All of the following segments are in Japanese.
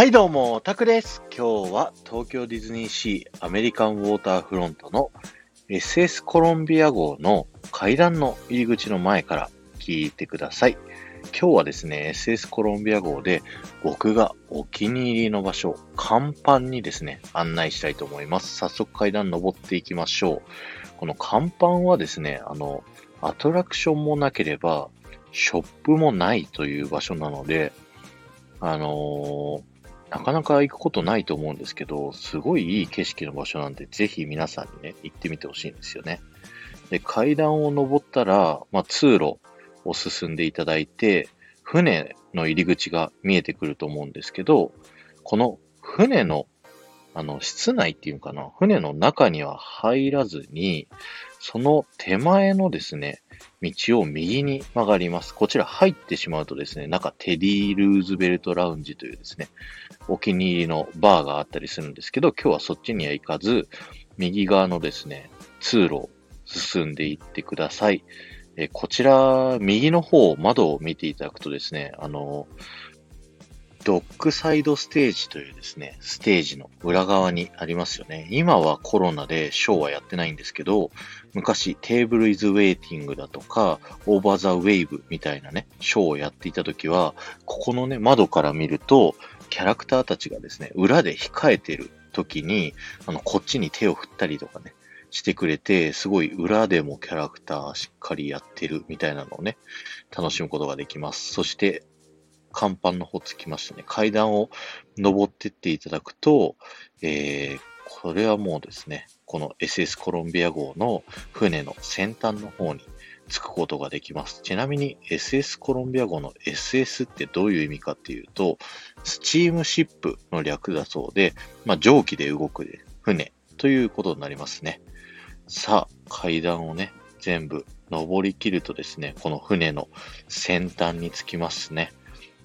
はいどうも、タクです。今日は東京ディズニーシーアメリカンウォーターフロントの SS コロンビア号の階段の入り口の前から聞いてください。今日はですね、SS コロンビア号で僕がお気に入りの場所、甲板にですね、案内したいと思います。早速階段登っていきましょう。この甲板はですね、あの、アトラクションもなければ、ショップもないという場所なので、あのーなかなか行くことないと思うんですけど、すごいいい景色の場所なんで、ぜひ皆さんにね、行ってみてほしいんですよね。で、階段を登ったら、まあ、通路を進んでいただいて、船の入り口が見えてくると思うんですけど、この船の、あの、室内っていうのかな、船の中には入らずに、その手前のですね、道を右に曲がります。こちら入ってしまうとですね、中テディ・ルーズベルト・ラウンジというですね、お気に入りのバーがあったりするんですけど、今日はそっちには行かず、右側のですね、通路を進んでいってください。えこちら、右の方、窓を見ていただくとですね、あの、ドックサイドステージというですね、ステージの裏側にありますよね。今はコロナでショーはやってないんですけど、昔テーブルイズウェイティングだとか、オーバーザウェイブみたいなね、ショーをやっていた時は、ここのね、窓から見ると、キャラクターたちがですね、裏で控えてる時に、あの、こっちに手を振ったりとかね、してくれて、すごい裏でもキャラクターしっかりやってるみたいなのをね、楽しむことができます。そして、甲板の方つきましたね。階段を登ってっていただくと、えー、これはもうですね、この SS コロンビア号の船の先端の方に着くことができます。ちなみに SS コロンビア号の SS ってどういう意味かっていうと、スチームシップの略だそうで、まあ、蒸気で動く船ということになりますね。さあ、階段をね、全部登り切るとですね、この船の先端に着きますね。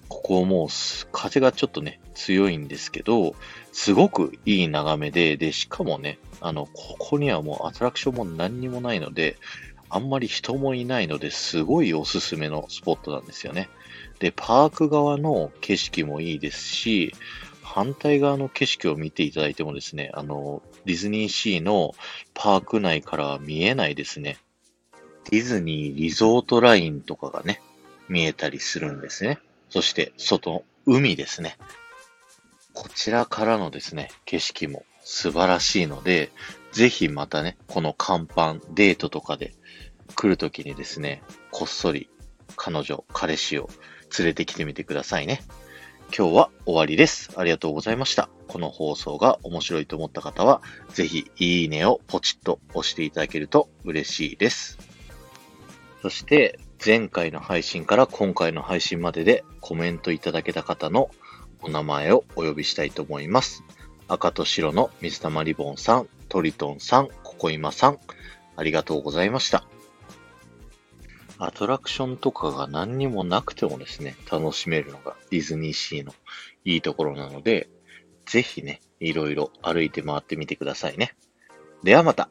ここもう風がちょっとね、強いんですけど、すごくいい眺めで、で、しかもね、あの、ここにはもうアトラクションも何にもないので、あんまり人もいないので、すごいおすすめのスポットなんですよね。で、パーク側の景色もいいですし、反対側の景色を見ていただいてもですね、あの、ディズニーシーのパーク内からは見えないですね。ディズニーリゾートラインとかがね、見えたりするんですね。そして、外、海ですね。こちらからのですね、景色も素晴らしいので、ぜひまたね、この甲板、デートとかで来るときにですね、こっそり彼女、彼氏を連れてきてみてくださいね。今日は終わりです。ありがとうございました。この放送が面白いと思った方は、ぜひいいねをポチッと押していただけると嬉しいです。そして、前回の配信から今回の配信まででコメントいただけた方のお名前をお呼びしたいと思います。赤と白の水玉リボンさん、トリトンさん、ココイマさん、ありがとうございました。アトラクションとかが何にもなくてもですね、楽しめるのがディズニーシーのいいところなので、ぜひね、いろいろ歩いて回ってみてくださいね。ではまた。